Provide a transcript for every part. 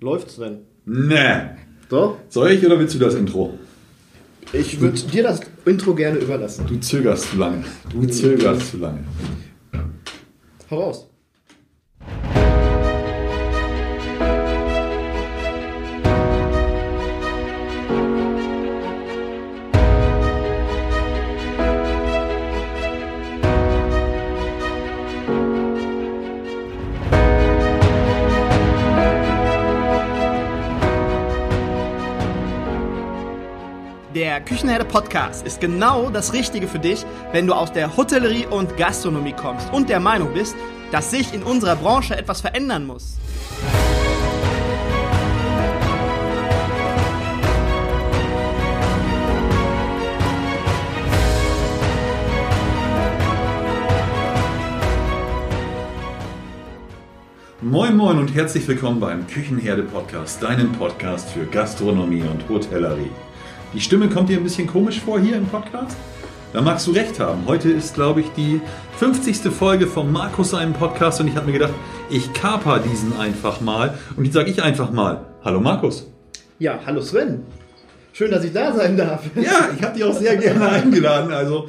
Läuft's denn? Nee. So? Soll ich oder willst du das Intro? Ich würde dir das Intro gerne überlassen. Du zögerst zu lange. Du zögerst zu lange. Hau raus. Der Küchenherde Podcast ist genau das Richtige für dich, wenn du aus der Hotellerie und Gastronomie kommst und der Meinung bist, dass sich in unserer Branche etwas verändern muss. Moin Moin und herzlich willkommen beim Küchenherde Podcast, deinem Podcast für Gastronomie und Hotellerie. Die Stimme kommt dir ein bisschen komisch vor hier im Podcast? Da magst du recht haben. Heute ist, glaube ich, die 50. Folge von Markus seinem Podcast und ich habe mir gedacht, ich kaper diesen einfach mal und jetzt sage ich einfach mal, hallo Markus. Ja, hallo Sven. Schön, dass ich da sein darf. Ja, ich habe dich auch sehr gerne eingeladen. Also,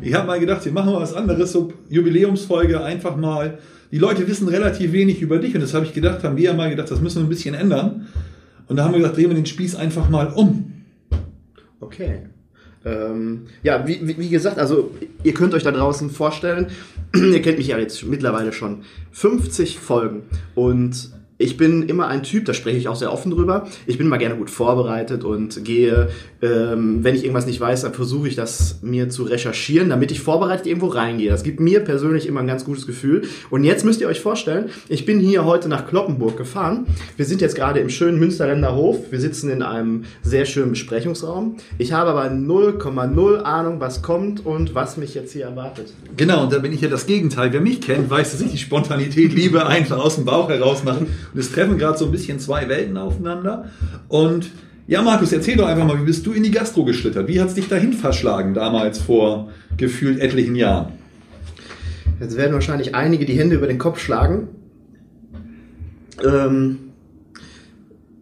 ich habe mal gedacht, wir machen mal was anderes, so Jubiläumsfolge, einfach mal. Die Leute wissen relativ wenig über dich und das habe ich gedacht, haben wir ja mal gedacht, das müssen wir ein bisschen ändern. Und da haben wir gesagt, drehen wir den Spieß einfach mal um. Okay. Ähm, ja, wie, wie, wie gesagt, also ihr könnt euch da draußen vorstellen, ihr kennt mich ja jetzt mittlerweile schon 50 Folgen und ich bin immer ein Typ, da spreche ich auch sehr offen drüber. Ich bin immer gerne gut vorbereitet und gehe, ähm, wenn ich irgendwas nicht weiß, dann versuche ich das mir zu recherchieren, damit ich vorbereitet irgendwo reingehe. Das gibt mir persönlich immer ein ganz gutes Gefühl. Und jetzt müsst ihr euch vorstellen, ich bin hier heute nach Kloppenburg gefahren. Wir sind jetzt gerade im schönen Münsterländer Hof. Wir sitzen in einem sehr schönen Besprechungsraum. Ich habe aber 0,0 Ahnung, was kommt und was mich jetzt hier erwartet. Genau, und da bin ich ja das Gegenteil. Wer mich kennt, weiß, dass ich die Spontanität liebe, einfach aus dem Bauch heraus machen. Und es treffen gerade so ein bisschen zwei Welten aufeinander. Und ja, Markus, erzähl doch einfach mal, wie bist du in die Gastro geschlittert? Wie hat es dich dahin verschlagen damals vor gefühlt etlichen Jahren? Jetzt werden wahrscheinlich einige die Hände über den Kopf schlagen. Ähm,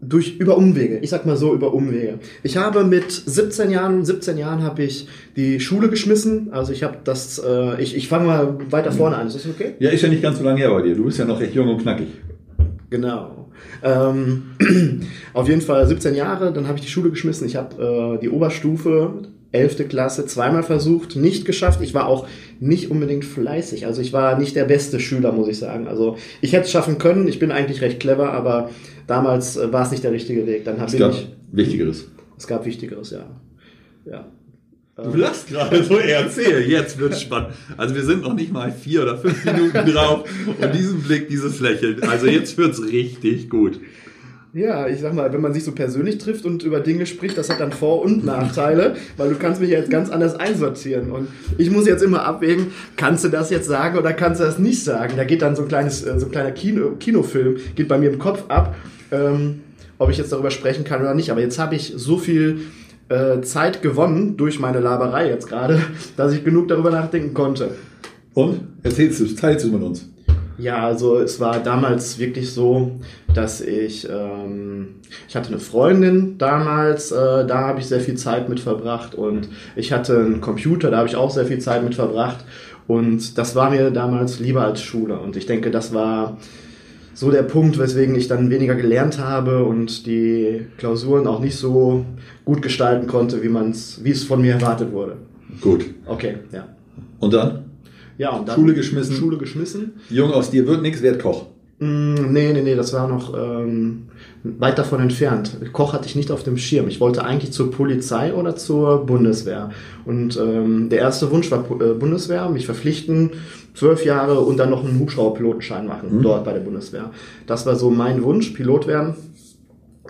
durch, über Umwege. Ich sag mal so, über Umwege. Ich habe mit 17 Jahren, 17 Jahren habe ich die Schule geschmissen. Also ich habe das, äh, ich, ich fange mal weiter vorne an. Ist das okay? Ja, ist ja nicht ganz so lange her bei dir. Du bist ja noch recht jung und knackig. Genau. Ähm, auf jeden Fall 17 Jahre, dann habe ich die Schule geschmissen. Ich habe äh, die Oberstufe, 11. Klasse, zweimal versucht, nicht geschafft. Ich war auch nicht unbedingt fleißig. Also ich war nicht der beste Schüler, muss ich sagen. Also ich hätte es schaffen können. Ich bin eigentlich recht clever, aber damals äh, war es nicht der richtige Weg. Dann habe Es gab ich. Wichtigeres. Es gab Wichtigeres, ja. Ja. Du lachst gerade so, erzähl, jetzt wird's spannend. Also wir sind noch nicht mal vier oder fünf Minuten drauf und diesen Blick, dieses Lächeln. Also jetzt wird's richtig gut. Ja, ich sag mal, wenn man sich so persönlich trifft und über Dinge spricht, das hat dann Vor- und Nachteile, weil du kannst mich ja jetzt ganz anders einsortieren. Und ich muss jetzt immer abwägen, kannst du das jetzt sagen oder kannst du das nicht sagen? Da geht dann so ein kleines, äh, so ein kleiner Kino, Kinofilm, geht bei mir im Kopf ab, ähm, ob ich jetzt darüber sprechen kann oder nicht. Aber jetzt habe ich so viel äh, Zeit gewonnen durch meine Laberei jetzt gerade, dass ich genug darüber nachdenken konnte. Und? Erzählst du, teilst du mit uns. Ja, also es war damals wirklich so, dass ich, ähm, ich hatte eine Freundin damals, äh, da habe ich sehr viel Zeit mit verbracht und ich hatte einen Computer, da habe ich auch sehr viel Zeit mit verbracht und das war mir damals lieber als Schule und ich denke, das war so der Punkt, weswegen ich dann weniger gelernt habe und die Klausuren auch nicht so gut gestalten konnte, wie man's, wie es von mir erwartet wurde. Gut. Okay, ja. Und dann? Ja, und dann Schule geschmissen. Schule geschmissen. Jung aus dir wird nichts, werd Koch. Mm, Nee, nee, nee, das war noch ähm, weit davon entfernt. Koch hatte ich nicht auf dem Schirm. Ich wollte eigentlich zur Polizei oder zur Bundeswehr. Und ähm, der erste Wunsch war äh, Bundeswehr, mich verpflichten, zwölf Jahre und dann noch einen Hubschrauberpilotenschein machen, dort bei der Bundeswehr. Das war so mein Wunsch, Pilot werden.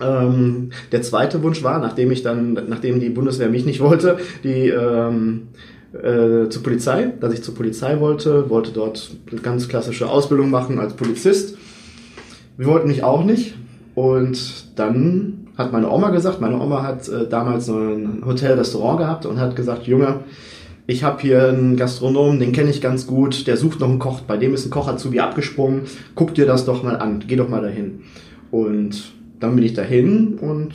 Ähm, der zweite Wunsch war, nachdem ich dann, nachdem die Bundeswehr mich nicht wollte, die ähm, äh, zur Polizei, dass ich zur Polizei wollte, wollte dort eine ganz klassische Ausbildung machen als Polizist. Wir wollten mich auch nicht. Und dann hat meine Oma gesagt, meine Oma hat äh, damals so ein Hotel-Restaurant gehabt und hat gesagt, Junge, ich habe hier einen Gastronomen, den kenne ich ganz gut, der sucht noch einen Koch, bei dem ist ein Koch Azubi abgesprungen, guck dir das doch mal an, geh doch mal dahin. Und dann bin ich dahin und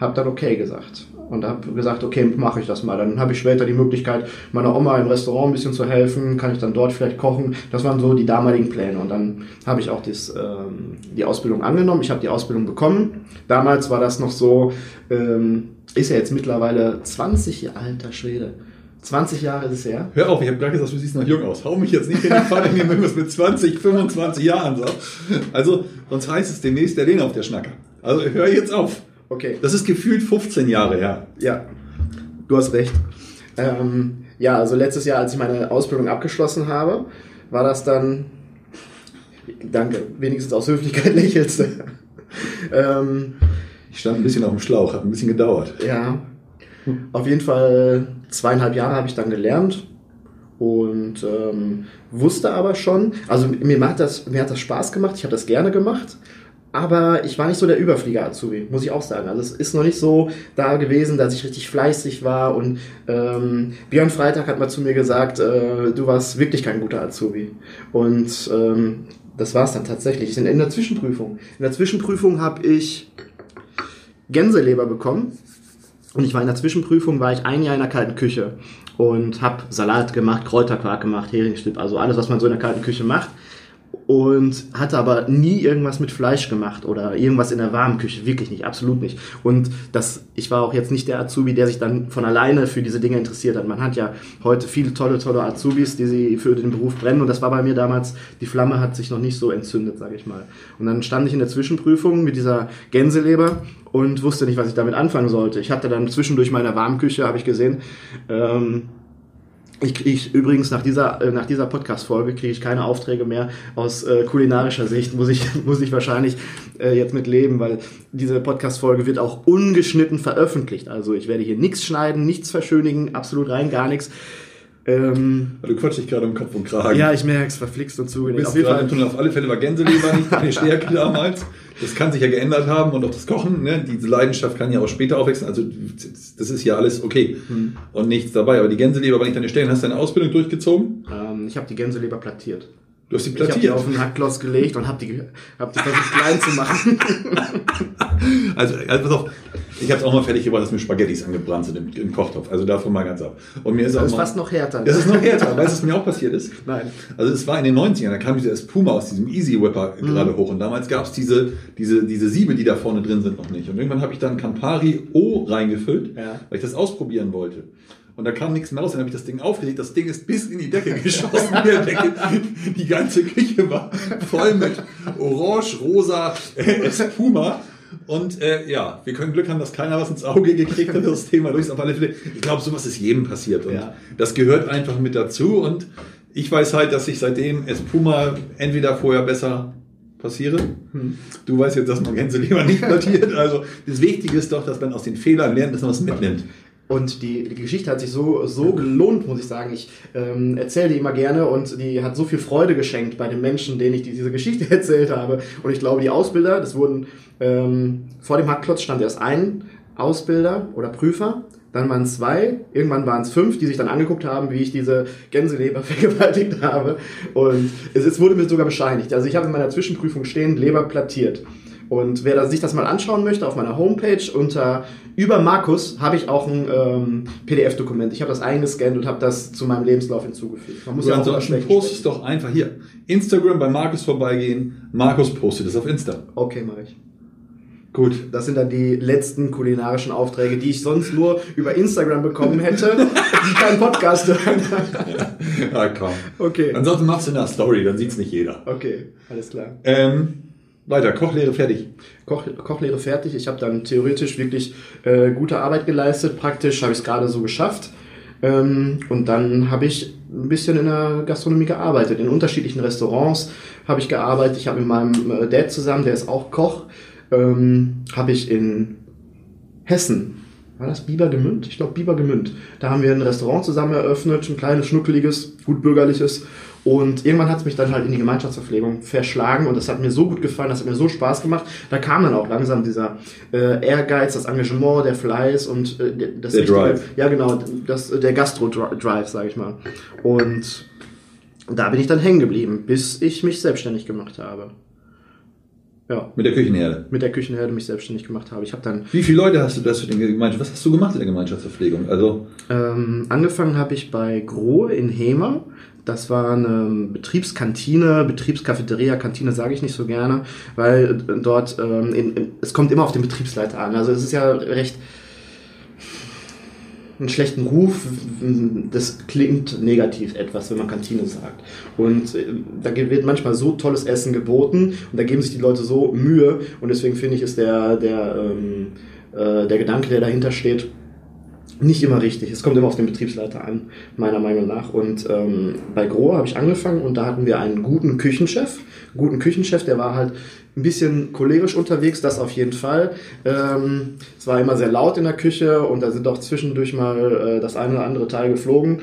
habe dann okay gesagt. Und habe gesagt, okay, mache ich das mal. Dann habe ich später die Möglichkeit, meiner Oma im Restaurant ein bisschen zu helfen, kann ich dann dort vielleicht kochen. Das waren so die damaligen Pläne. Und dann habe ich auch das, ähm, die Ausbildung angenommen. Ich habe die Ausbildung bekommen. Damals war das noch so, ähm, ist ja jetzt mittlerweile 20 Jahre alter Schwede. 20 Jahre ist es her. Hör auf, ich habe gerade gesagt, du siehst noch jung aus. Hau mich jetzt nicht in die Pfanne, wenn du mit 20, 25 Jahren sagst. Also, sonst heißt es demnächst der Lehner auf der Schnacker. Also, hör jetzt auf. Okay. Das ist gefühlt 15 Jahre her. Ja, du hast recht. Ähm, ja, also letztes Jahr, als ich meine Ausbildung abgeschlossen habe, war das dann. Danke, wenigstens aus Höflichkeit lächelst du. ähm, Ich stand ein bisschen auf dem Schlauch, hat ein bisschen gedauert. ja, auf jeden Fall zweieinhalb Jahre habe ich dann gelernt und ähm, wusste aber schon, also mir hat das, mir hat das Spaß gemacht, ich habe das gerne gemacht, aber ich war nicht so der Überflieger-Azubi, muss ich auch sagen. Also es ist noch nicht so da gewesen, dass ich richtig fleißig war und ähm, Björn Freitag hat mal zu mir gesagt, äh, du warst wirklich kein guter Azubi. Und ähm, das war es dann tatsächlich. In, in der Zwischenprüfung. In der Zwischenprüfung habe ich Gänseleber bekommen. Und ich war in der Zwischenprüfung, war ich ein Jahr in der kalten Küche und habe Salat gemacht, Kräuterquark gemacht, Heringsstipp, also alles, was man so in der kalten Küche macht. Und hatte aber nie irgendwas mit Fleisch gemacht oder irgendwas in der warmen Küche, wirklich nicht, absolut nicht. Und das, ich war auch jetzt nicht der Azubi, der sich dann von alleine für diese Dinge interessiert hat. Man hat ja heute viele tolle, tolle Azubis, die sie für den Beruf brennen. Und das war bei mir damals, die Flamme hat sich noch nicht so entzündet, sage ich mal. Und dann stand ich in der Zwischenprüfung mit dieser Gänseleber und wusste nicht, was ich damit anfangen sollte. Ich hatte dann zwischendurch meiner Warmküche, habe ich gesehen, ähm, ich kriege übrigens nach dieser, äh, nach dieser Podcast-Folge kriege ich keine Aufträge mehr aus äh, kulinarischer Sicht, muss ich, muss ich wahrscheinlich äh, jetzt mit leben, weil diese Podcast-Folge wird auch ungeschnitten veröffentlicht. Also ich werde hier nichts schneiden, nichts verschönigen, absolut rein gar nichts. Ähm, Du quatsch dich gerade im Kopf und Kragen. ja, ich merke es, verflixt und zugenäht. Auf jeden gerade Fall. tun auf alle Fälle war Gänseleber nicht deine Stärke damals. Das kann sich ja geändert haben und auch das Kochen, ne? diese Leidenschaft kann ja auch später aufwechseln. Also das ist ja alles okay Hm. und nichts dabei. Aber die Gänseleber war nicht deine Stärke. Hast du deine Ausbildung durchgezogen? Ähm, ich habe die Gänseleber plattiert. Du hast die Ich habe die plattiert. auf den Hackklotz gelegt und habe die, hab die versucht klein zu machen. Also, also pass auf, ich habe es auch mal fertig gebracht, dass mir Spaghettis angebrannt sind im, im Kochtopf. Also davon mal ganz ab. Und mir ist auch Das ist mal, fast noch härter. Das ist noch härter. Weißt du, was mir auch passiert ist? Nein. Also es war in den 90ern, da kam dieser Espuma aus diesem Easy Whipper Mhm. gerade hoch und damals gab es diese, diese, diese Siebe, die da vorne drin sind, noch nicht. Und irgendwann habe ich dann Campari O reingefüllt, Ja. weil ich das ausprobieren wollte. Und da kam nichts mehr raus, dann habe ich das Ding aufgelegt, das Ding ist bis in die Decke geschossen. Die ganze Küche war voll mit orange, rosa äh, Espuma. Und äh, ja, wir können Glück haben, dass keiner was ins Auge gekriegt hat, das Thema durch ist auf alle Fälle. Ich glaube, sowas ist jedem passiert. Und Ja. das gehört einfach mit dazu. Und ich weiß halt, dass ich seitdem Espuma entweder vorher besser passiere. Du weißt jetzt, dass man Gänseleber nicht plattiert. Also das Wichtige ist doch, dass man aus den Fehlern lernt, dass man was mitnimmt. Und die, die Geschichte hat sich so, so gelohnt, muss ich sagen. Ich ähm, erzähle die immer gerne und die hat so viel Freude geschenkt bei den Menschen, denen ich die, diese Geschichte erzählt habe. Und ich glaube, die Ausbilder, das wurden ähm, vor dem Hackklotz stand erst ein Ausbilder oder Prüfer, dann waren es zwei, irgendwann waren es fünf, die sich dann angeguckt haben, wie ich diese Gänseleber vergewaltigt habe. Und es, es wurde mir sogar bescheinigt. Also ich habe in meiner Zwischenprüfung stehen, Leber plattiert. Und wer sich das mal anschauen möchte, auf meiner Homepage unter über Markus habe ich auch ein ähm, PDF-Dokument. Ich habe das eingescannt und habe das zu meinem Lebenslauf hinzugefügt. Man muss Und ja auch ansonsten Schwächen post es sprechen. doch einfach hier. Instagram bei Markus vorbeigehen. Markus postet es auf Insta. Okay, mache ich. Gut. Das sind dann die letzten kulinarischen Aufträge, die ich sonst nur über Instagram bekommen hätte, die keinen Podcast hören. Ja, komm. Okay. Ansonsten machst du eine Story, dann sieht's nicht jeder. Okay, alles klar. Ähm, weiter, Kochlehre fertig. Koch, Kochlehre fertig. Ich habe dann theoretisch wirklich äh, gute Arbeit geleistet. Praktisch habe ich es gerade so geschafft. Ähm, und dann habe ich ein bisschen in der Gastronomie gearbeitet. In unterschiedlichen Restaurants habe ich gearbeitet. Ich habe mit meinem äh, Dad zusammen, der ist auch Koch, ähm, habe ich in Hessen, war das Bibergemünd? Ich glaube Bibergemünd. Da haben wir ein Restaurant zusammen eröffnet, ein kleines, schnuckeliges, gut bürgerliches. Und irgendwann hat es mich dann halt in die Gemeinschaftsverpflegung verschlagen und das hat mir so gut gefallen, das hat mir so Spaß gemacht. Da kam dann auch langsam dieser äh, Ehrgeiz, das Engagement, der Fleiß und äh, das Der richtige- Drive. Ja, genau, das, der Gastro-Drive, sage ich mal. Und da bin ich dann hängen geblieben, bis ich mich selbstständig gemacht habe. Ja. Mit der Küchenherde. Mit der Küchenherde mich selbstständig gemacht habe. Ich habe dann Wie viele Leute hast du das für den Gemeinschaft? Was hast du gemacht in der Gemeinschaftsverpflegung? Also, ähm, angefangen habe ich bei Grohe in Hemer. Das war eine Betriebskantine, Betriebskafeteria, Kantine sage ich nicht so gerne, weil dort ähm, in, in, es kommt immer auf den Betriebsleiter an. Also es ist ja recht einen schlechten Ruf, das klingt negativ etwas, wenn man Kantine sagt. Und äh, da wird manchmal so tolles Essen geboten und da geben sich die Leute so Mühe und deswegen finde ich, ist der, der, ähm, äh, der Gedanke, der dahinter steht, nicht immer richtig. Es kommt immer auf den Betriebsleiter an, meiner Meinung nach. Und ähm, bei Grohe habe ich angefangen und da hatten wir einen guten Küchenchef. Guten Küchenchef, der war halt ein bisschen cholerisch unterwegs, das auf jeden Fall. Ähm, es war immer sehr laut in der Küche und da sind auch zwischendurch mal äh, das eine oder andere Teil geflogen.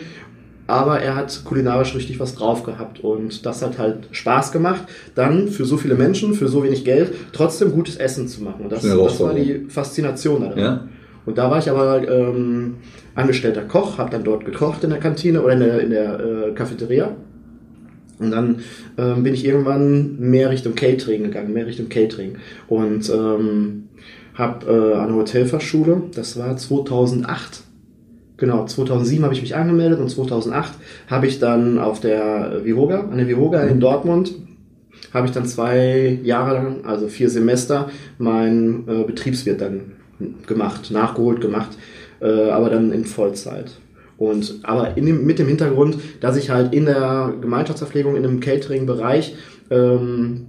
Aber er hat kulinarisch richtig was drauf gehabt und das hat halt Spaß gemacht, dann für so viele Menschen, für so wenig Geld, trotzdem gutes Essen zu machen. Und das, das war die Faszination daran. ja? Und da war ich aber ähm, angestellter Koch, habe dann dort gekocht in der Kantine oder in der, in der äh, Cafeteria. Und dann ähm, bin ich irgendwann mehr Richtung Catering gegangen, mehr Richtung Catering. Und ähm, habe äh, der Hotelfachschule, das war 2008, genau, 2007 habe ich mich angemeldet und 2008 habe ich dann auf der Vihoga, an der Vihoga in Dortmund, habe ich dann zwei Jahre lang, also vier Semester, mein äh, Betriebswirt dann gemacht, nachgeholt gemacht, äh, aber dann in Vollzeit. Und aber dem, mit dem Hintergrund, dass ich halt in der Gemeinschaftsverpflegung, in dem Catering-Bereich ähm,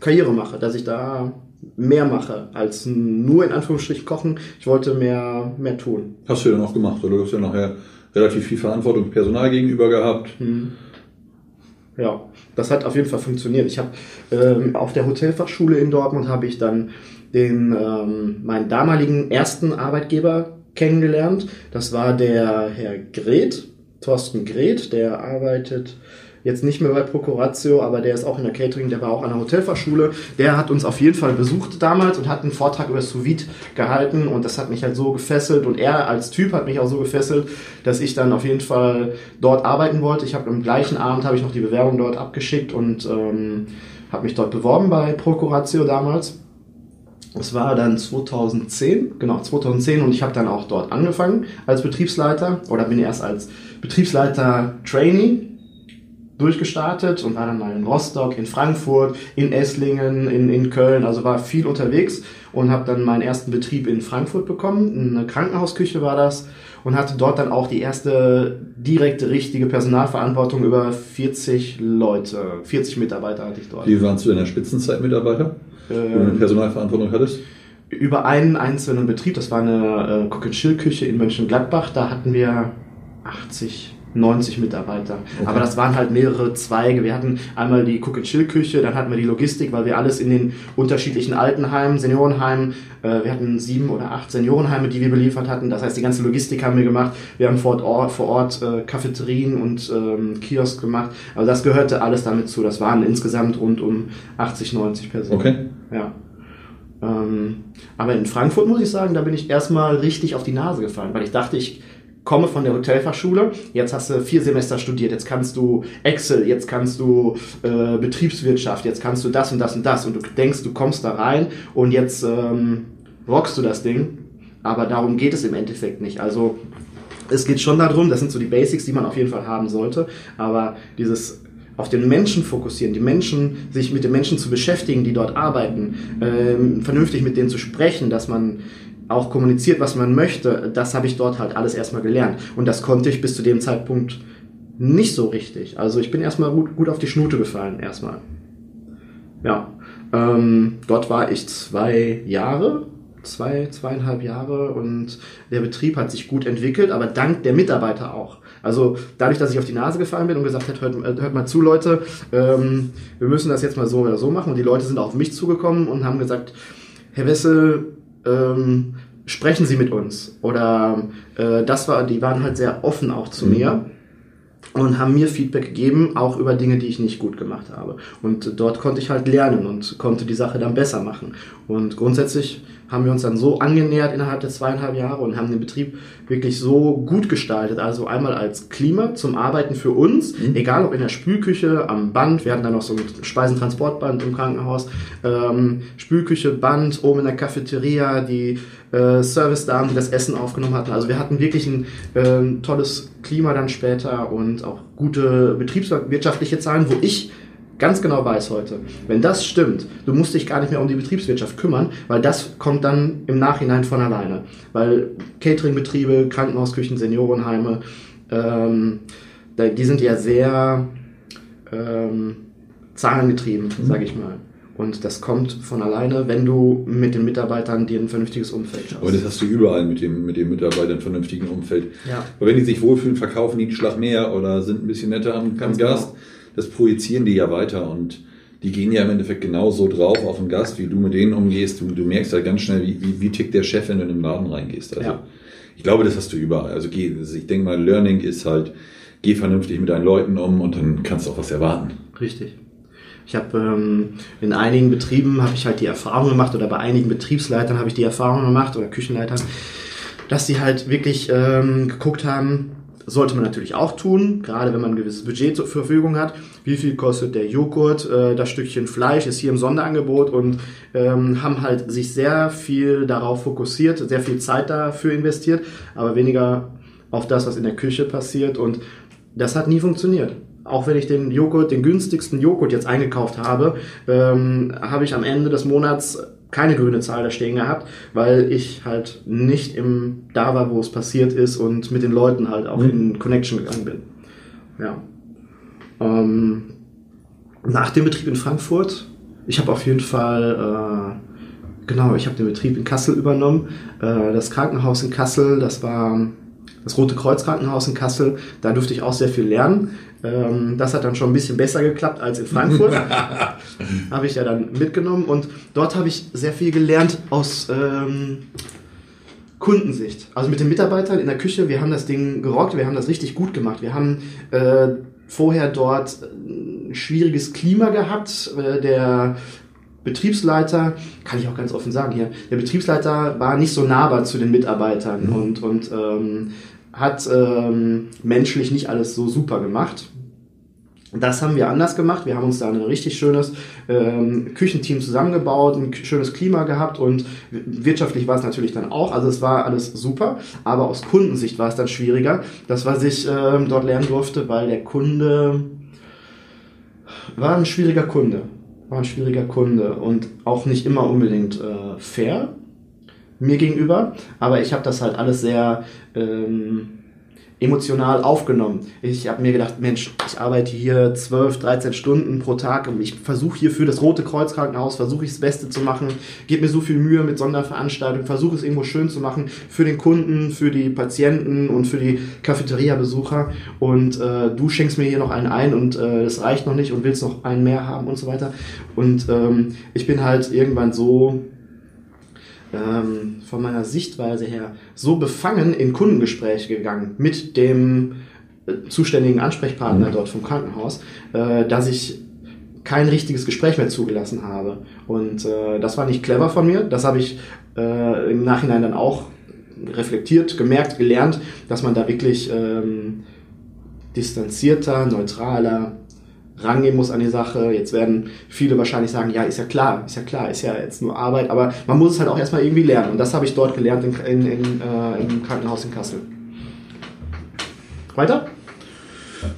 Karriere mache, dass ich da mehr mache als nur in Anführungsstrichen kochen. Ich wollte mehr, mehr tun. Hast du ja dann auch gemacht, oder? Du hast ja nachher relativ viel Verantwortung Personal gegenüber gehabt. Ja, das hat auf jeden Fall funktioniert. Ich habe ähm, auf der Hotelfachschule in Dortmund habe ich dann den ähm, meinen damaligen ersten Arbeitgeber kennengelernt. Das war der Herr Gret, Thorsten Gret, der arbeitet jetzt nicht mehr bei Procuratio, aber der ist auch in der Catering, der war auch an der Hotelfachschule. Der hat uns auf jeden Fall besucht damals und hat einen Vortrag über Sous gehalten und das hat mich halt so gefesselt und er als Typ hat mich auch so gefesselt, dass ich dann auf jeden Fall dort arbeiten wollte. Ich habe am gleichen Abend habe ich noch die Bewerbung dort abgeschickt und ähm, habe mich dort beworben bei Procuratio damals. Das war dann 2010, genau 2010 und ich habe dann auch dort angefangen als Betriebsleiter oder bin erst als Betriebsleiter Trainee durchgestartet und war dann mal in Rostock, in Frankfurt, in Esslingen, in, in Köln, also war viel unterwegs und habe dann meinen ersten Betrieb in Frankfurt bekommen. Eine Krankenhausküche war das und hatte dort dann auch die erste direkte, richtige Personalverantwortung über 40 Leute, 40 Mitarbeiter hatte ich dort. Wie waren zu deiner Spitzenzeit Mitarbeiter? Wo du eine Ähm, Personalverantwortung hattest? über einen einzelnen Betrieb, das war eine äh, Cook-and-Chill-Küche in Mönchengladbach, da hatten wir 80, 90 Mitarbeiter. Okay. Aber das waren halt mehrere Zweige. Wir hatten einmal die Cook-and-Chill-Küche, dann hatten wir die Logistik, weil wir alles in den unterschiedlichen Altenheimen, Seniorenheimen, äh, wir hatten sieben oder acht Seniorenheime, die wir beliefert hatten. Das heißt, die ganze Logistik haben wir gemacht. Wir haben vor Ort, vor Ort äh, Cafeterien und ähm, Kiosk gemacht. Also das gehörte alles damit zu. Das waren insgesamt rund um 80, 90 Personen. Okay. Ja. Ähm, aber in Frankfurt muss ich sagen, da bin ich erstmal richtig auf die Nase gefallen, weil ich dachte, ich komme von der Hotelfachschule, jetzt hast du vier Semester studiert, jetzt kannst du Excel, jetzt kannst du äh, Betriebswirtschaft, jetzt kannst du das und das und das. Und du denkst, du kommst da rein und jetzt ähm, rockst du das Ding, aber darum geht es im Endeffekt nicht. Also es geht schon darum, das sind so die Basics, die man auf jeden Fall haben sollte, aber dieses auf den Menschen fokussieren, die Menschen, sich mit den Menschen zu beschäftigen, die dort arbeiten, ähm, vernünftig mit denen zu sprechen, dass man auch kommuniziert, was man möchte, das habe ich dort halt alles erstmal gelernt. Und das konnte ich bis zu dem Zeitpunkt nicht so richtig. Also ich bin erstmal gut, gut auf die Schnute gefallen, erstmal. Ja. Ähm, dort war ich zwei Jahre, zwei, zweieinhalb Jahre und der Betrieb hat sich gut entwickelt, aber dank der Mitarbeiter auch. Also dadurch, dass ich auf die Nase gefallen bin und gesagt habe, hört, hört mal zu, Leute, ähm, wir müssen das jetzt mal so oder so machen. Und die Leute sind auf mich zugekommen und haben gesagt, Herr Wessel, ähm, sprechen Sie mit uns. Oder äh, das war, die waren halt sehr offen auch zu Mhm. mir. Und haben mir Feedback gegeben, auch über Dinge, die ich nicht gut gemacht habe. Und dort konnte ich halt lernen und konnte die Sache dann besser machen. Und grundsätzlich haben wir uns dann so angenähert innerhalb der zweieinhalb Jahre und haben den Betrieb wirklich so gut gestaltet. Also einmal als Klima zum Arbeiten für uns, mhm. egal ob in der Spülküche, am Band, wir hatten dann noch so ein Speisentransportband im Krankenhaus, ähm, Spülküche, Band, oben in der Cafeteria, die äh, Service-Damen, die das Essen aufgenommen hatten. Also wir hatten wirklich ein äh, tolles Klima dann später und auch gute betriebswirtschaftliche Zahlen, wo ich ganz genau weiß heute, wenn das stimmt, du musst dich gar nicht mehr um die Betriebswirtschaft kümmern, weil das kommt dann im Nachhinein von alleine. Weil Cateringbetriebe, Krankenhausküchen, Seniorenheime, ähm, die sind ja sehr ähm, zahlengetrieben, mhm. sage ich mal. Und das kommt von alleine, wenn du mit den Mitarbeitern dir ein vernünftiges Umfeld schaffst. Aber das hast du überall mit, dem, mit den Mitarbeitern ein vernünftigen Umfeld. Ja. Aber wenn die sich wohlfühlen, verkaufen die einen Schlag mehr oder sind ein bisschen netter am, am Gast. Genau das projizieren die ja weiter und die gehen ja im Endeffekt genauso drauf auf den Gast, wie du mit denen umgehst. Du, du merkst halt ganz schnell, wie, wie, wie tickt der Chef, wenn du in den Laden reingehst. Also ja. ich glaube, das hast du überall. Also geh, also ich denke mal, Learning ist halt, geh vernünftig mit deinen Leuten um und dann kannst du auch was erwarten. Richtig. Ich habe ähm, in einigen Betrieben habe ich halt die Erfahrung gemacht oder bei einigen Betriebsleitern habe ich die Erfahrung gemacht oder Küchenleitern, dass sie halt wirklich ähm, geguckt haben, sollte man natürlich auch tun, gerade wenn man ein gewisses Budget zur Verfügung hat. Wie viel kostet der Joghurt? Äh, das Stückchen Fleisch ist hier im Sonderangebot und ähm, haben halt sich sehr viel darauf fokussiert, sehr viel Zeit dafür investiert, aber weniger auf das, was in der Küche passiert. Und das hat nie funktioniert. Auch wenn ich den Joghurt, den günstigsten Joghurt jetzt eingekauft habe, ähm, habe ich am Ende des Monats keine grüne Zahl da stehen gehabt, weil ich halt nicht im da war, wo es passiert ist und mit den Leuten halt auch mhm. in Connection gegangen bin. Ja. Ähm, nach dem Betrieb in Frankfurt, ich habe auf jeden Fall, äh, genau, ich habe den Betrieb in Kassel übernommen. Äh, das Krankenhaus in Kassel, das war das Rote Kreuz Krankenhaus in Kassel, da durfte ich auch sehr viel lernen. Ähm, das hat dann schon ein bisschen besser geklappt als in Frankfurt. habe ich ja dann mitgenommen und dort habe ich sehr viel gelernt aus ähm, Kundensicht. Also mit den Mitarbeitern in der Küche, wir haben das Ding gerockt, wir haben das richtig gut gemacht. Wir haben äh, vorher dort ein schwieriges Klima gehabt. Äh, der Betriebsleiter, kann ich auch ganz offen sagen hier, der Betriebsleiter war nicht so nahbar zu den Mitarbeitern mhm. und, und ähm, hat ähm, menschlich nicht alles so super gemacht. Das haben wir anders gemacht. Wir haben uns da ein richtig schönes ähm, Küchenteam zusammengebaut, ein schönes Klima gehabt und wirtschaftlich war es natürlich dann auch. Also es war alles super, aber aus Kundensicht war es dann schwieriger. Das, was ich ähm, dort lernen durfte, weil der Kunde war ein schwieriger Kunde. War ein schwieriger Kunde und auch nicht immer unbedingt äh, fair mir gegenüber. Aber ich habe das halt alles sehr ähm, emotional aufgenommen. Ich habe mir gedacht, Mensch, ich arbeite hier 12, 13 Stunden pro Tag und ich versuche hier für das Rote Kreuz Krankenhaus, versuche ich das Beste zu machen, gebe mir so viel Mühe mit Sonderveranstaltungen, versuche es irgendwo schön zu machen für den Kunden, für die Patienten und für die Cafeteria-Besucher und äh, du schenkst mir hier noch einen ein und äh, das reicht noch nicht und willst noch einen mehr haben und so weiter. Und ähm, ich bin halt irgendwann so ähm, von meiner Sichtweise her so befangen in Kundengespräche gegangen mit dem äh, zuständigen Ansprechpartner mhm. dort vom Krankenhaus, äh, dass ich kein richtiges Gespräch mehr zugelassen habe. Und äh, das war nicht clever von mir. Das habe ich äh, im Nachhinein dann auch reflektiert, gemerkt, gelernt, dass man da wirklich ähm, distanzierter, neutraler, rangehen muss an die Sache. Jetzt werden viele wahrscheinlich sagen, ja, ist ja klar, ist ja klar, ist ja jetzt nur Arbeit, aber man muss es halt auch erstmal irgendwie lernen. Und das habe ich dort gelernt in, in, in äh, im Krankenhaus in Kassel. Weiter?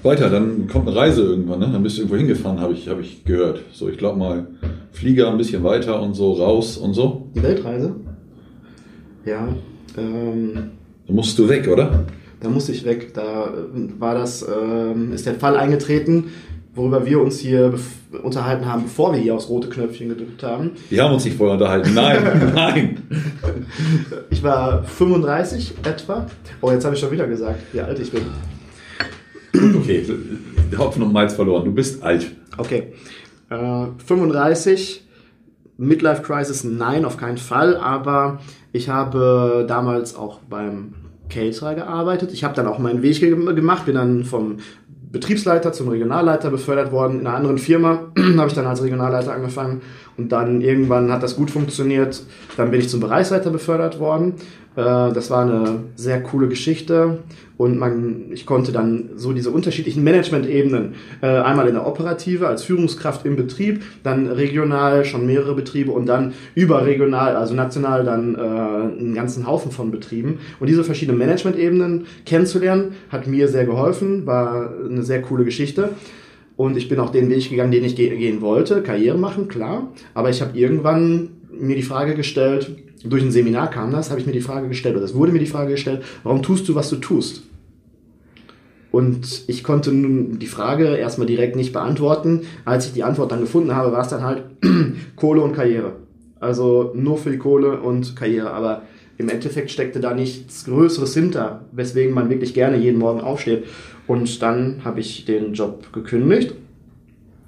Weiter, dann kommt eine Reise irgendwann, ne? Dann bist du irgendwo hingefahren, habe ich, hab ich gehört. So, ich glaube mal, Flieger ein bisschen weiter und so raus und so. Die Weltreise? Ja. Ähm, da musst du weg, oder? Da musste ich weg. Da äh, war das, ähm, ist der Fall eingetreten, worüber wir uns hier unterhalten haben, bevor wir hier aufs rote Knöpfchen gedrückt haben. Wir haben uns nicht vorher unterhalten. Nein, nein. Ich war 35 etwa. Oh, jetzt habe ich schon wieder gesagt, wie alt ich bin. Okay, Hopfen und Malz verloren. Du bist alt. Okay. Äh, 35. Midlife Crisis, nein, auf keinen Fall. Aber ich habe damals auch beim Caterer gearbeitet. Ich habe dann auch meinen Weg gemacht, bin dann vom Betriebsleiter zum Regionalleiter befördert worden. In einer anderen Firma habe ich dann als Regionalleiter angefangen und dann irgendwann hat das gut funktioniert. Dann bin ich zum Bereichsleiter befördert worden. Äh, das war eine sehr coole Geschichte und man, ich konnte dann so diese unterschiedlichen Management-Ebenen, äh, einmal in der Operative als Führungskraft im Betrieb, dann regional schon mehrere Betriebe und dann überregional, also national dann äh, einen ganzen Haufen von Betrieben. Und diese verschiedenen Management-Ebenen kennenzulernen, hat mir sehr geholfen, war eine sehr coole Geschichte. Und ich bin auch den Weg gegangen, den ich ge gehen wollte, Karriere machen, klar. Aber ich habe irgendwann mir die Frage gestellt, durch ein Seminar kam das, habe ich mir die Frage gestellt, oder es wurde mir die Frage gestellt, warum tust du, was du tust? Und ich konnte nun die Frage erstmal direkt nicht beantworten. Als ich die Antwort dann gefunden habe, war es dann halt Kohle und Karriere. Also nur für die Kohle und Karriere. Aber im Endeffekt steckte da nichts Größeres hinter, weswegen man wirklich gerne jeden Morgen aufsteht. Und dann habe ich den Job gekündigt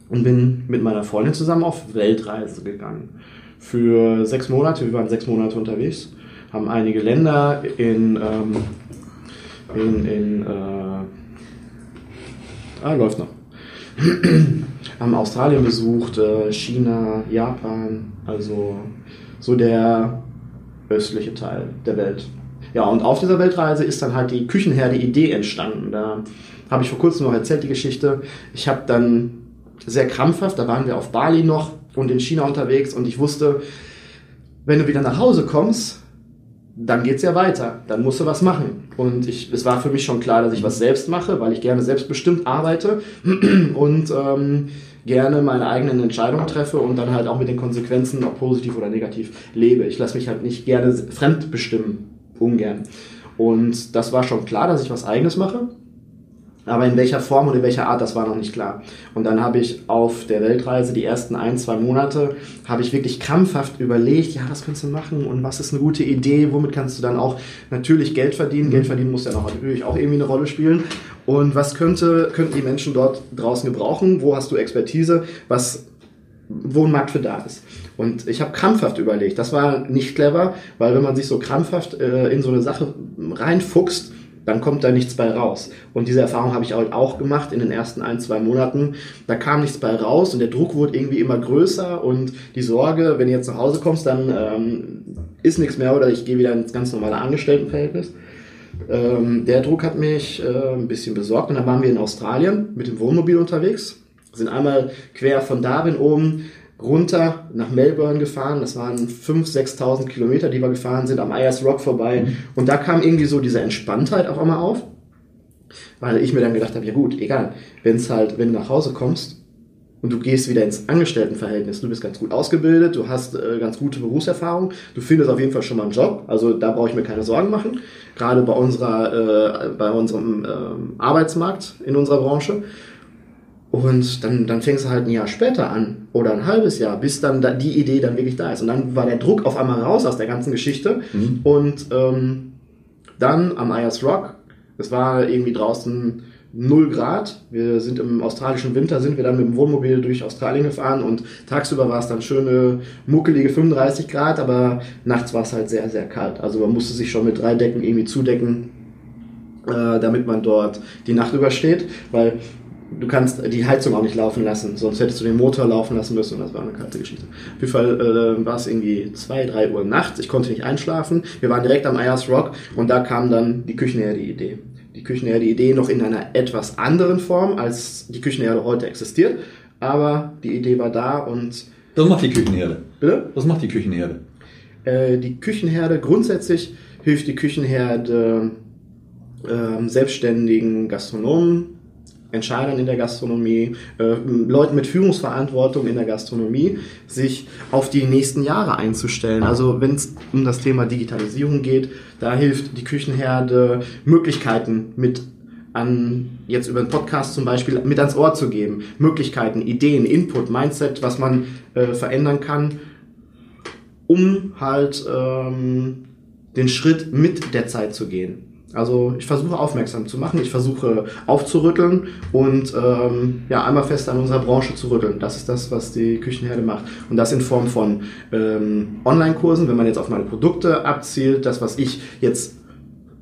und bin mit meiner Freundin zusammen auf Weltreise gegangen für sechs Monate. Wir waren sechs Monate unterwegs, haben einige Länder in, ähm, in, in äh, ah, läuft noch. haben Australien besucht, äh, China, Japan, also so der östliche Teil der Welt. Ja, und auf dieser Weltreise ist dann halt die Küchenherde-Idee entstanden. Da habe ich vor kurzem noch erzählt, die Geschichte. Ich habe dann sehr krampfhaft, da waren wir auf Bali noch, und in China unterwegs und ich wusste, wenn du wieder nach Hause kommst, dann geht's ja weiter. Dann musst du was machen. Und ich, es war für mich schon klar, dass ich was selbst mache, weil ich gerne selbstbestimmt arbeite und ähm, gerne meine eigenen Entscheidungen treffe und dann halt auch mit den Konsequenzen, ob positiv oder negativ, lebe. Ich lasse mich halt nicht gerne fremd bestimmen. Ungern. Und das war schon klar, dass ich was eigenes mache. Aber in welcher Form und in welcher Art, das war noch nicht klar. Und dann habe ich auf der Weltreise die ersten ein, zwei Monate, habe ich wirklich krampfhaft überlegt, ja, was kannst du machen und was ist eine gute Idee, womit kannst du dann auch natürlich Geld verdienen. Geld verdienen muss ja noch natürlich auch irgendwie eine Rolle spielen. Und was könnte, könnten die Menschen dort draußen gebrauchen? Wo hast du Expertise? Was wo ein Markt für da ist. Und ich habe krampfhaft überlegt, das war nicht clever, weil wenn man sich so krampfhaft äh, in so eine Sache reinfuchst, dann kommt da nichts bei raus. Und diese Erfahrung habe ich halt auch gemacht in den ersten ein, zwei Monaten. Da kam nichts bei raus und der Druck wurde irgendwie immer größer und die Sorge, wenn du jetzt nach Hause kommst, dann ähm, ist nichts mehr oder ich gehe wieder ins ganz normale Angestelltenverhältnis. Ähm, der Druck hat mich äh, ein bisschen besorgt und dann waren wir in Australien mit dem Wohnmobil unterwegs, sind einmal quer von Darwin oben runter nach Melbourne gefahren. Das waren 5.000, 6.000 Kilometer, die wir gefahren sind, am Ayers Rock vorbei. Mhm. Und da kam irgendwie so diese Entspanntheit auch einmal auf. Weil ich mir dann gedacht habe, ja gut, egal, wenn es halt, wenn du nach Hause kommst und du gehst wieder ins Angestelltenverhältnis, du bist ganz gut ausgebildet, du hast äh, ganz gute Berufserfahrung, du findest auf jeden Fall schon mal einen Job, also da brauche ich mir keine Sorgen machen, gerade bei unserer, äh, bei unserem äh, Arbeitsmarkt in unserer Branche. Und dann, dann fängst du halt ein Jahr später an oder ein halbes Jahr, bis dann da die Idee dann wirklich da ist. Und dann war der Druck auf einmal raus aus der ganzen Geschichte. Mhm. Und ähm, dann am Ayers Rock, es war irgendwie draußen 0 Grad. Wir sind im australischen Winter, sind wir dann mit dem Wohnmobil durch Australien gefahren und tagsüber war es dann schöne, muckelige 35 Grad, aber nachts war es halt sehr, sehr kalt. Also man musste sich schon mit drei Decken irgendwie zudecken, äh, damit man dort die Nacht übersteht, weil du kannst die Heizung auch nicht laufen lassen, sonst hättest du den Motor laufen lassen müssen und das war eine kalte Geschichte. Auf jeden Fall äh, war es irgendwie zwei, drei Uhr nachts, ich konnte nicht einschlafen, wir waren direkt am Ayers Rock und da kam dann die Küchenherde Idee. Die Küchenherde Idee noch in einer etwas anderen Form, als die Küchenherde heute existiert, aber die Idee war da und... Was macht die Küchenherde? Bitte? Was macht die Küchenherde? Äh, die Küchenherde, grundsätzlich hilft die Küchenherde äh, selbstständigen Gastronomen, Entscheidern in der Gastronomie, äh, Leuten mit Führungsverantwortung in der Gastronomie, sich auf die nächsten Jahre einzustellen. Also wenn es um das Thema Digitalisierung geht, da hilft die Küchenherde, Möglichkeiten mit an, jetzt über einen Podcast zum Beispiel, mit ans Ohr zu geben. Möglichkeiten, Ideen, Input, Mindset, was man äh, verändern kann, um halt ähm, den Schritt mit der Zeit zu gehen. Also ich versuche aufmerksam zu machen, ich versuche aufzurütteln und ähm, ja einmal fest an unserer Branche zu rütteln. Das ist das, was die Küchenherde macht. Und das in Form von ähm, Online-Kursen, wenn man jetzt auf meine Produkte abzielt, das, was ich jetzt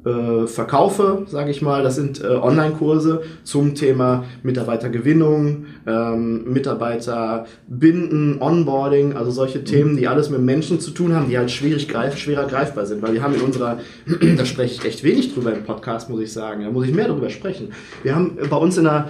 äh, verkaufe, sage ich mal. Das sind äh, Online-Kurse zum Thema Mitarbeitergewinnung, ähm, Mitarbeiterbinden, Onboarding, also solche Themen, die alles mit Menschen zu tun haben, die halt schwierig greif, schwerer greifbar sind. Weil wir haben in unserer, da spreche ich echt wenig drüber im Podcast, muss ich sagen. Da muss ich mehr darüber sprechen. Wir haben bei uns in der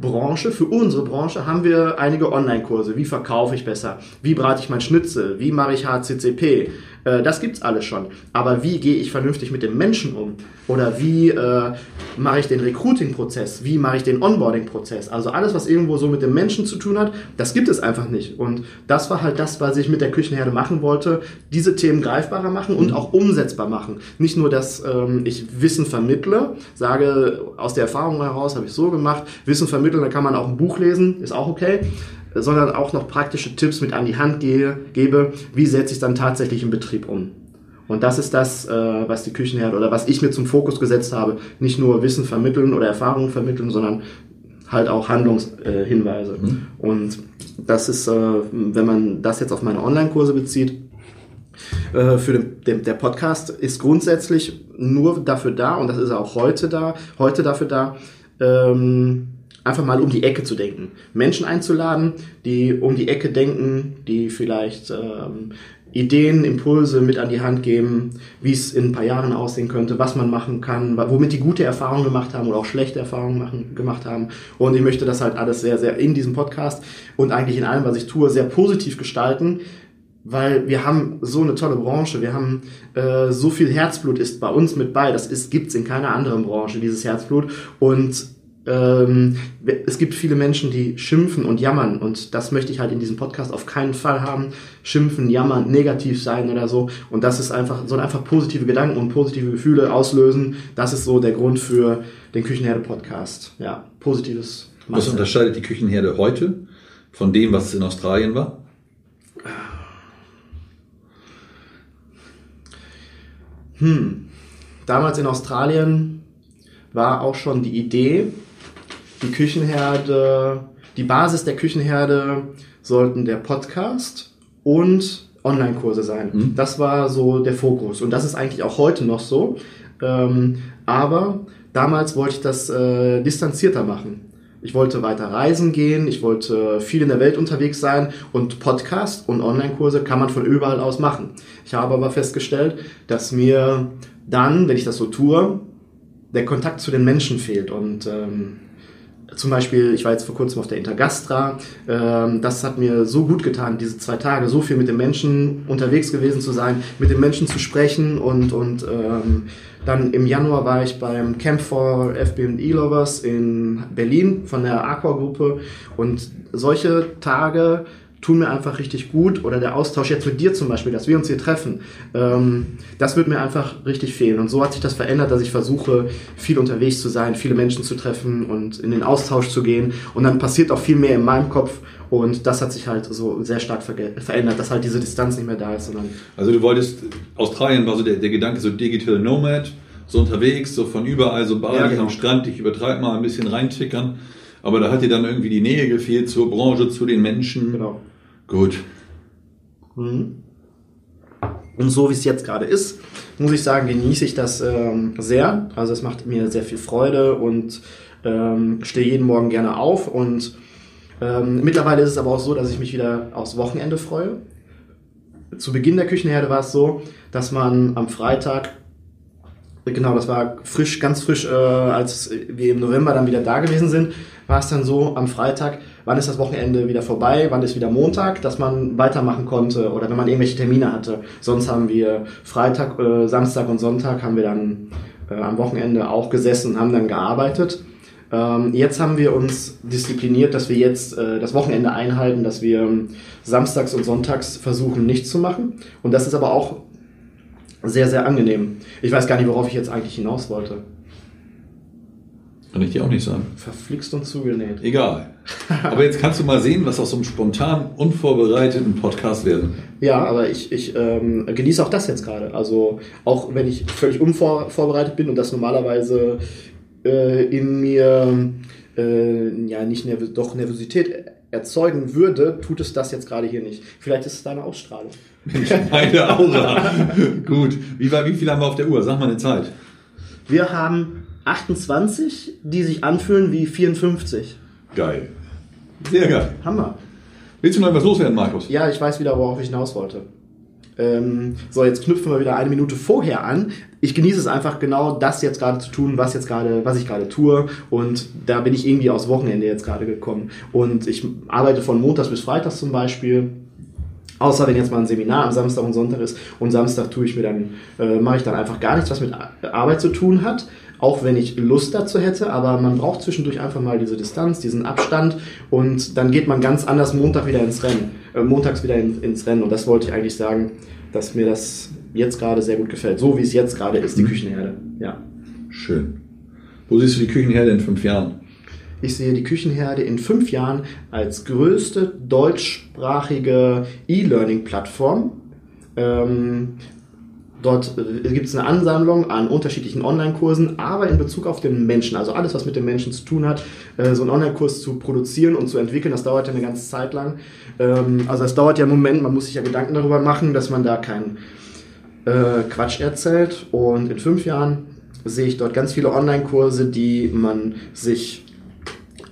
Branche, für unsere Branche haben wir einige Online-Kurse. Wie verkaufe ich besser? Wie brate ich mein Schnitzel? Wie mache ich HCCP? Äh, das gibt's alles schon. Aber wie gehe ich vernünftig mit dem Menschen um? Oder wie äh, mache ich den Recruiting-Prozess? Wie mache ich den Onboarding-Prozess? Also alles, was irgendwo so mit dem Menschen zu tun hat, das gibt es einfach nicht. Und das war halt das, was ich mit der Küchenherde machen wollte. Diese Themen greifbarer machen und auch umsetzbar machen. Nicht nur, dass ähm, ich Wissen vermittle, sage, aus der Erfahrung heraus habe ich so gemacht, Wissen vermitteln, da kann man auch ein Buch lesen, ist auch okay sondern auch noch praktische Tipps mit an die Hand gehe, gebe, wie setze ich es dann tatsächlich im Betrieb um. Und das ist das, äh, was die Küchenherde oder was ich mir zum Fokus gesetzt habe. Nicht nur Wissen vermitteln oder Erfahrungen vermitteln, sondern halt auch Handlungshinweise. Mhm. Und das ist, äh, wenn man das jetzt auf meine Online-Kurse bezieht, äh, für den, den, der Podcast ist grundsätzlich nur dafür da, und das ist auch heute da, heute dafür da, ähm, einfach mal um die Ecke zu denken. Menschen einzuladen, die um die Ecke denken, die vielleicht ähm, Ideen, Impulse mit an die Hand geben, wie es in ein paar Jahren aussehen könnte, was man machen kann, womit die gute Erfahrungen gemacht haben oder auch schlechte Erfahrungen machen, gemacht haben. Und ich möchte das halt alles sehr, sehr in diesem Podcast und eigentlich in allem, was ich tue, sehr positiv gestalten, weil wir haben so eine tolle Branche, wir haben äh, so viel Herzblut ist bei uns mit bei, das ist, gibt's in keiner anderen Branche, dieses Herzblut. Und ähm, es gibt viele Menschen, die schimpfen und jammern und das möchte ich halt in diesem Podcast auf keinen Fall haben. Schimpfen, jammern, negativ sein oder so. Und das ist einfach, soll einfach positive Gedanken und positive Gefühle auslösen. Das ist so der Grund für den Küchenherde-Podcast. Ja, positives. Was unterscheidet die Küchenherde heute von dem, was es in Australien war? Hm. Damals in Australien war auch schon die Idee, die Küchenherde, die Basis der Küchenherde sollten der Podcast und Online-Kurse sein. Mhm. Das war so der Fokus. Und das ist eigentlich auch heute noch so. Ähm, aber damals wollte ich das äh, distanzierter machen. Ich wollte weiter reisen gehen, ich wollte viel in der Welt unterwegs sein und Podcast und Online-Kurse kann man von überall aus machen. Ich habe aber festgestellt, dass mir dann, wenn ich das so tue, der Kontakt zu den Menschen fehlt und ähm, zum Beispiel, ich war jetzt vor kurzem auf der Intergastra, ähm, das hat mir so gut getan, diese zwei Tage, so viel mit den Menschen unterwegs gewesen zu sein, mit den Menschen zu sprechen und, und ähm, dann im Januar war ich beim Camp for FB&E Lovers in Berlin von der Aqua-Gruppe. Und solche Tage tun mir einfach richtig gut oder der Austausch jetzt mit dir zum Beispiel, dass wir uns hier treffen, ähm, das wird mir einfach richtig fehlen. Und so hat sich das verändert, dass ich versuche, viel unterwegs zu sein, viele Menschen zu treffen und in den Austausch zu gehen. Und dann passiert auch viel mehr in meinem Kopf. Und das hat sich halt so sehr stark verändert, dass halt diese Distanz nicht mehr da ist. Sondern also du wolltest, Australien war so der, der Gedanke, so Digital Nomad, so unterwegs, so von überall, so Bali ja, genau. am Strand, ich übertreibe mal ein bisschen reintickern. Aber da hat dir dann irgendwie die Nähe gefehlt zur Branche, zu den Menschen. Genau. Gut. Mhm. Und so wie es jetzt gerade ist, muss ich sagen, genieße ich das ähm, sehr. Also es macht mir sehr viel Freude und ähm, stehe jeden Morgen gerne auf. Und ähm, mittlerweile ist es aber auch so, dass ich mich wieder aufs Wochenende freue. Zu Beginn der Küchenherde war es so, dass man am Freitag Genau, das war frisch, ganz frisch, äh, als wir im November dann wieder da gewesen sind, war es dann so am Freitag, wann ist das Wochenende wieder vorbei, wann ist wieder Montag, dass man weitermachen konnte oder wenn man irgendwelche Termine hatte. Sonst haben wir Freitag, äh, Samstag und Sonntag haben wir dann äh, am Wochenende auch gesessen und haben dann gearbeitet. Ähm, jetzt haben wir uns diszipliniert, dass wir jetzt äh, das Wochenende einhalten, dass wir samstags und sonntags versuchen, nichts zu machen. Und das ist aber auch sehr, sehr angenehm. Ich weiß gar nicht, worauf ich jetzt eigentlich hinaus wollte. Kann ich dir auch nicht sagen. Verflixt und zugenäht. Egal. Aber jetzt kannst du mal sehen, was aus so einem spontan unvorbereiteten Podcast werden. Ja, aber ich, ich ähm, genieße auch das jetzt gerade. Also auch wenn ich völlig unvorbereitet bin und das normalerweise äh, in mir äh, ja nicht nerv doch Nervosität erzeugen würde, tut es das jetzt gerade hier nicht. Vielleicht ist es deine Ausstrahlung. Meine Aura. Gut. Wie, wie viel haben wir auf der Uhr? Sag mal eine Zeit. Wir haben 28, die sich anfühlen wie 54. Geil. Sehr geil. Hammer. Willst du noch etwas loswerden, Markus? Ja, ich weiß wieder, worauf ich hinaus wollte. Ähm, so, jetzt knüpfen wir wieder eine Minute vorher an. Ich genieße es einfach genau, das jetzt gerade zu tun, was jetzt gerade, was ich gerade tue. Und da bin ich irgendwie aus Wochenende jetzt gerade gekommen. Und ich arbeite von Montags bis Freitags zum Beispiel. Außer wenn jetzt mal ein Seminar am Samstag und Sonntag ist und Samstag tue ich mir dann, äh, mache ich dann einfach gar nichts, was mit Arbeit zu tun hat. Auch wenn ich Lust dazu hätte, aber man braucht zwischendurch einfach mal diese Distanz, diesen Abstand und dann geht man ganz anders Montag wieder ins Rennen, äh, montags wieder in, ins Rennen und das wollte ich eigentlich sagen, dass mir das jetzt gerade sehr gut gefällt, so wie es jetzt gerade ist, die Mhm. Küchenherde. Ja. Schön. Wo siehst du die Küchenherde in fünf Jahren? Ich sehe die Küchenherde in fünf Jahren als größte deutschsprachige E-Learning-Plattform. Ähm, dort äh, gibt es eine Ansammlung an unterschiedlichen Online-Kursen, aber in Bezug auf den Menschen, also alles, was mit dem Menschen zu tun hat, äh, so einen Online-Kurs zu produzieren und zu entwickeln, das dauert ja eine ganze Zeit lang. Ähm, also es dauert ja einen Moment, man muss sich ja Gedanken darüber machen, dass man da keinen äh, Quatsch erzählt. Und in fünf Jahren sehe ich dort ganz viele Online-Kurse, die man sich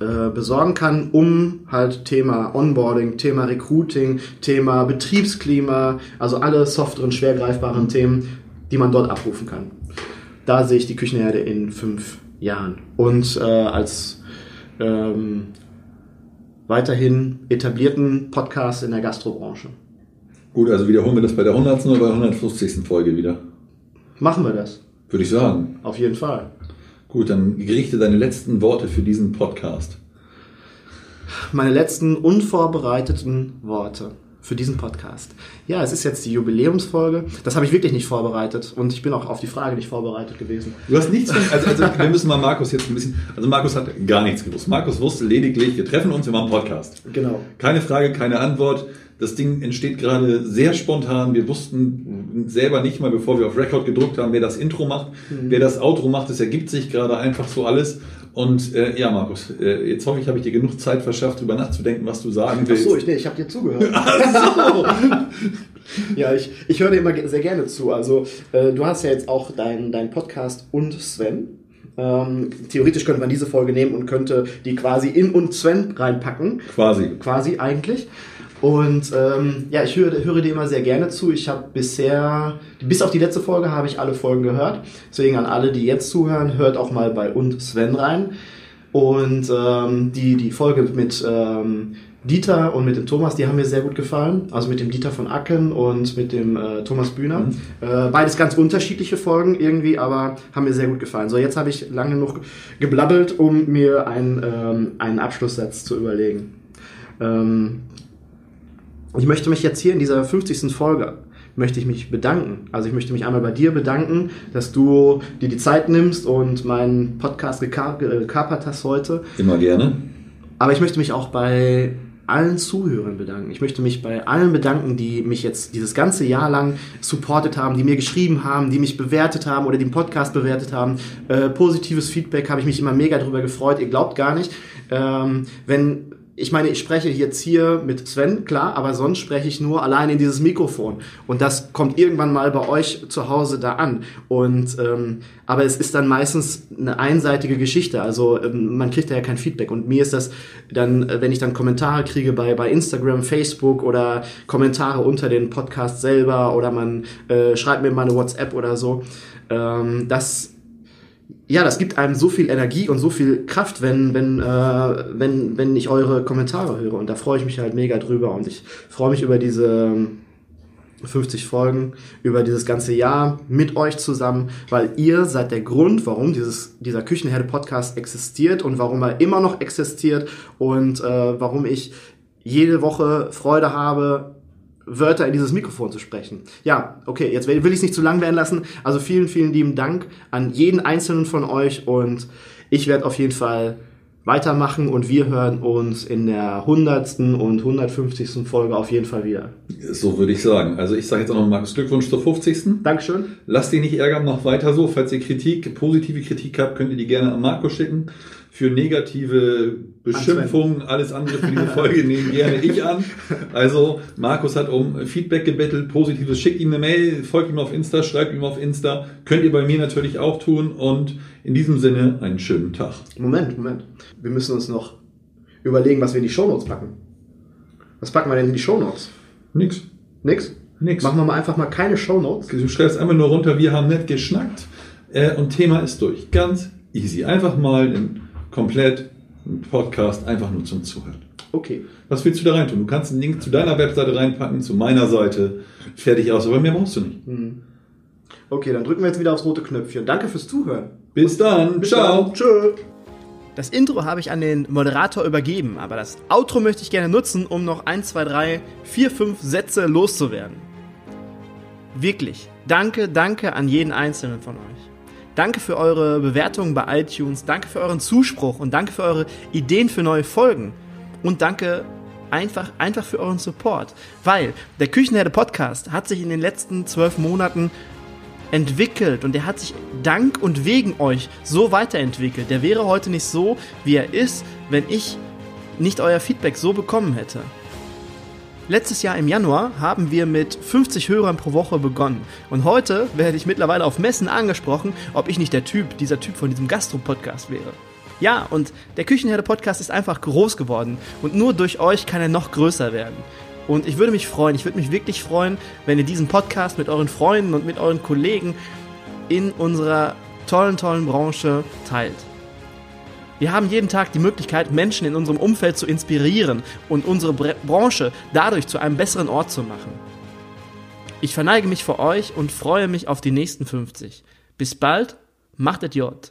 äh, besorgen kann, um halt Thema Onboarding, Thema Recruiting, Thema Betriebsklima, also alle softeren, schwer greifbaren Themen, die man dort abrufen kann. Da sehe ich die Küchenherde in fünf Jahren. Und äh, als ähm, weiterhin etablierten Podcast in der Gastrobranche. Gut, also wiederholen wir das bei der 100. oder bei der 150. Folge wieder? Machen wir das. Würde ich sagen. Auf jeden Fall. Gut, dann gerichte deine letzten Worte für diesen Podcast. meine letzten unvorbereiteten Worte für diesen Podcast. Ja, es ist jetzt die Jubiläumsfolge. Das habe ich wirklich nicht vorbereitet und ich bin auch auf die Frage nicht vorbereitet gewesen. Du hast nichts, also, also wir müssen mal Markus jetzt ein bisschen, also Markus hat gar nichts gewusst. Markus wusste lediglich, wir treffen uns, wir machen einen Podcast. Genau. Keine Frage, keine Antwort. Das Ding entsteht gerade sehr spontan. Wir wussten selber nicht mal, bevor wir auf Record gedruckt haben, wer das Intro macht, wer das Outro macht. Das ergibt sich gerade einfach so alles. Und äh, ja, Markus, äh, jetzt hoffe ich, habe ich dir genug Zeit verschafft, darüber nachzudenken, was du sagen Ach willst. so, ich, nee, ich habe dir zugehört. so. ja, ich, ich höre dir immer sehr gerne zu. Also äh, du hast ja jetzt auch deinen dein Podcast und Sven. Ähm, theoretisch könnte man diese Folge nehmen und könnte die quasi in und Sven reinpacken. Quasi. quasi eigentlich. Und ähm, ja, ich höre, höre dir immer sehr gerne zu. Ich habe bisher, bis auf die letzte Folge, habe ich alle Folgen gehört. Deswegen an alle, die jetzt zuhören, hört auch mal bei und Sven rein. Und ähm, die, die Folge mit ähm, Dieter und mit dem Thomas, die haben mir sehr gut gefallen. Also mit dem Dieter von Acken und mit dem äh, Thomas Bühner. Äh, beides ganz unterschiedliche Folgen irgendwie, aber haben mir sehr gut gefallen. So, jetzt habe ich lange genug geblabbelt, um mir einen, ähm, einen Abschlusssatz zu überlegen. Ähm, ich möchte mich jetzt hier in dieser 50. Folge möchte ich mich bedanken. Also ich möchte mich einmal bei dir bedanken, dass du dir die Zeit nimmst und meinen Podcast geka- gekapert hast heute. Immer gerne. Aber ich möchte mich auch bei allen Zuhörern bedanken. Ich möchte mich bei allen bedanken, die mich jetzt dieses ganze Jahr lang supportet haben, die mir geschrieben haben, die mich bewertet haben oder den Podcast bewertet haben. Äh, positives Feedback habe ich mich immer mega drüber gefreut. Ihr glaubt gar nicht, ähm, wenn ich meine, ich spreche jetzt hier mit Sven, klar, aber sonst spreche ich nur allein in dieses Mikrofon. Und das kommt irgendwann mal bei euch zu Hause da an. Und ähm, aber es ist dann meistens eine einseitige Geschichte. Also ähm, man kriegt da ja kein Feedback. Und mir ist das dann, äh, wenn ich dann Kommentare kriege bei, bei Instagram, Facebook oder Kommentare unter den Podcast selber oder man äh, schreibt mir mal eine WhatsApp oder so, ähm, das ja, das gibt einem so viel Energie und so viel Kraft, wenn, wenn, äh, wenn, wenn ich eure Kommentare höre. Und da freue ich mich halt mega drüber. Und ich freue mich über diese 50 Folgen, über dieses ganze Jahr mit euch zusammen, weil ihr seid der Grund, warum dieses, dieser Küchenherde-Podcast existiert und warum er immer noch existiert und äh, warum ich jede Woche Freude habe, Wörter in dieses Mikrofon zu sprechen. Ja, okay, jetzt will ich es nicht zu lang werden lassen. Also vielen, vielen lieben Dank an jeden einzelnen von euch und ich werde auf jeden Fall weitermachen und wir hören uns in der 100. und 150. Folge auf jeden Fall wieder. So würde ich sagen. Also ich sage jetzt auch noch Markus Glückwunsch zur 50. Dankeschön. Lasst dich nicht ärgern, noch weiter so. Falls ihr Kritik, positive Kritik habt, könnt ihr die gerne an Markus schicken. Für negative Beschimpfungen, alles andere für diese Folge nehme gerne ich an. Also Markus hat um Feedback gebettelt, positives, schickt ihm eine Mail, folgt ihm auf Insta, schreibt ihm auf Insta. Könnt ihr bei mir natürlich auch tun und in diesem Sinne einen schönen Tag. Moment, Moment. Wir müssen uns noch überlegen, was wir in die Shownotes packen. Was packen wir denn in die Shownotes? Nix. Nix? Nix. Machen wir mal einfach mal keine Shownotes. Du schreibst einfach nur runter, wir haben nett geschnackt äh, und Thema ist durch. Ganz easy. Einfach mal in komplett einen Podcast einfach nur zum Zuhören. Okay. Was willst du da rein tun? Du kannst einen Link zu deiner Webseite reinpacken, zu meiner Seite. Fertig aus, aber mehr brauchst du nicht. Okay, dann drücken wir jetzt wieder aufs rote Knöpfchen. Danke fürs Zuhören. Bis dann. Ciao. Dann. Tschö. Das Intro habe ich an den Moderator übergeben, aber das Outro möchte ich gerne nutzen, um noch 1, 2, 3, 4, 5 Sätze loszuwerden. Wirklich, danke, danke an jeden einzelnen von euch. Danke für eure Bewertungen bei iTunes, danke für euren Zuspruch und danke für eure Ideen für neue Folgen. Und danke einfach, einfach für euren Support. Weil der Küchenherde Podcast hat sich in den letzten zwölf Monaten entwickelt und der hat sich dank und wegen euch so weiterentwickelt. Der wäre heute nicht so, wie er ist, wenn ich nicht euer Feedback so bekommen hätte. Letztes Jahr im Januar haben wir mit 50 Hörern pro Woche begonnen. Und heute werde ich mittlerweile auf Messen angesprochen, ob ich nicht der Typ, dieser Typ von diesem Gastro-Podcast wäre. Ja, und der Küchenherde-Podcast ist einfach groß geworden. Und nur durch euch kann er noch größer werden. Und ich würde mich freuen, ich würde mich wirklich freuen, wenn ihr diesen Podcast mit euren Freunden und mit euren Kollegen in unserer tollen, tollen Branche teilt. Wir haben jeden Tag die Möglichkeit, Menschen in unserem Umfeld zu inspirieren und unsere Bre Branche dadurch zu einem besseren Ort zu machen. Ich verneige mich vor euch und freue mich auf die nächsten 50. Bis bald, macht es J.